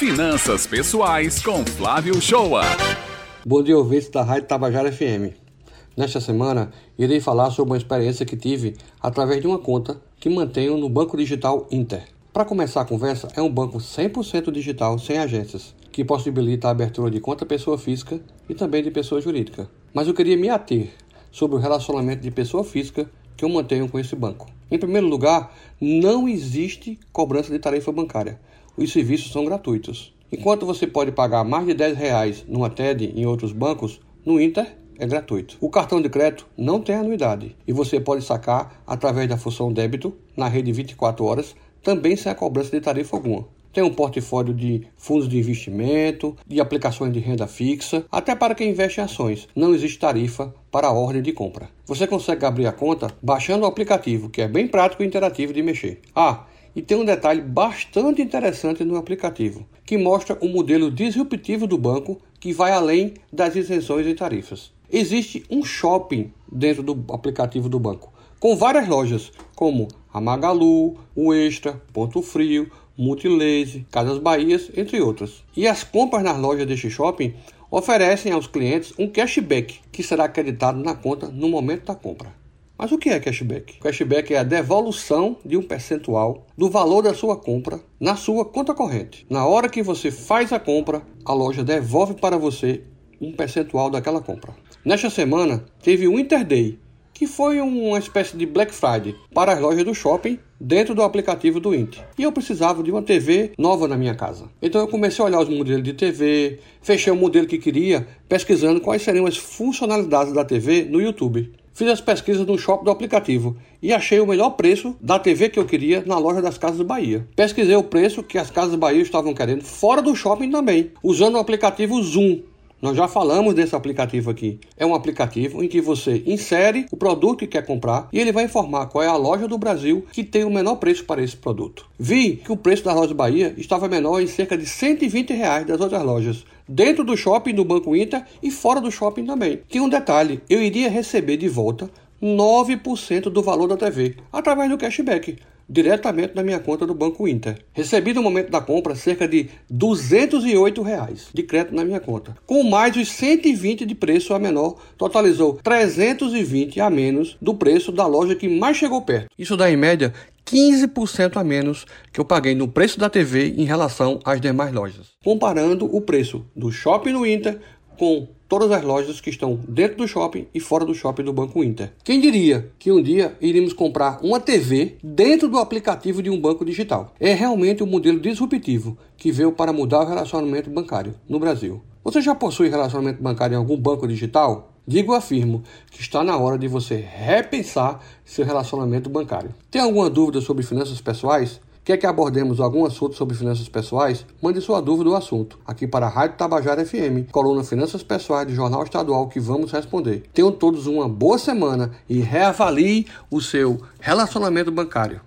Finanças Pessoais com Flávio Shoa. Bom dia, ouvintes da Rádio Tabajara FM. Nesta semana, irei falar sobre uma experiência que tive através de uma conta que mantenho no Banco Digital Inter. Para começar a conversa, é um banco 100% digital, sem agências, que possibilita a abertura de conta pessoa física e também de pessoa jurídica. Mas eu queria me ater sobre o relacionamento de pessoa física que eu mantenho com esse banco. Em primeiro lugar, não existe cobrança de tarifa bancária. Os serviços são gratuitos. Enquanto você pode pagar mais de 10 reais numa TED em outros bancos, no Inter é gratuito. O cartão de crédito não tem anuidade e você pode sacar através da função débito na rede 24 horas, também sem a cobrança de tarifa alguma. Tem um portfólio de fundos de investimento, de aplicações de renda fixa, até para quem investe em ações. Não existe tarifa para a ordem de compra. Você consegue abrir a conta baixando o aplicativo, que é bem prático e interativo de mexer. Ah, e tem um detalhe bastante interessante no aplicativo, que mostra o modelo disruptivo do banco que vai além das isenções e tarifas. Existe um shopping dentro do aplicativo do banco, com várias lojas, como a Magalu, o Extra, Ponto Frio, Multilaser, Casas Bahias, entre outras. E as compras nas lojas deste shopping oferecem aos clientes um cashback que será acreditado na conta no momento da compra. Mas o que é cashback? Cashback é a devolução de um percentual do valor da sua compra na sua conta corrente. Na hora que você faz a compra, a loja devolve para você um percentual daquela compra. Nesta semana, teve o Interday, que foi uma espécie de Black Friday para as lojas do shopping dentro do aplicativo do Inter. E eu precisava de uma TV nova na minha casa. Então eu comecei a olhar os modelos de TV, fechei o modelo que queria, pesquisando quais seriam as funcionalidades da TV no YouTube. Fiz as pesquisas no shopping do aplicativo e achei o melhor preço da TV que eu queria na loja das Casas Bahia. Pesquisei o preço que as Casas Bahia estavam querendo fora do shopping também, usando o aplicativo Zoom. Nós já falamos desse aplicativo aqui. É um aplicativo em que você insere o produto que quer comprar e ele vai informar qual é a loja do Brasil que tem o menor preço para esse produto. Vi que o preço das lojas Bahia estava menor em cerca de 120 reais das outras lojas, dentro do shopping do Banco Inter e fora do shopping também. Tem um detalhe: eu iria receber de volta 9% do valor da TV através do cashback diretamente na minha conta do Banco Inter. Recebi no momento da compra cerca de 208 reais de crédito na minha conta. Com mais os 120 de preço a menor, totalizou 320 a menos do preço da loja que mais chegou perto. Isso dá em média 15% a menos que eu paguei no preço da TV em relação às demais lojas. Comparando o preço do shopping no Inter com todas as lojas que estão dentro do shopping e fora do shopping do Banco Inter. Quem diria que um dia iríamos comprar uma TV dentro do aplicativo de um banco digital? É realmente um modelo disruptivo que veio para mudar o relacionamento bancário no Brasil. Você já possui relacionamento bancário em algum banco digital? Digo afirmo que está na hora de você repensar seu relacionamento bancário. Tem alguma dúvida sobre finanças pessoais? Quer que abordemos algum assunto sobre finanças pessoais? Mande sua dúvida ou assunto aqui para a Rádio Tabajara FM, coluna Finanças Pessoais do Jornal Estadual que vamos responder. Tenham todos uma boa semana e reavalie o seu relacionamento bancário.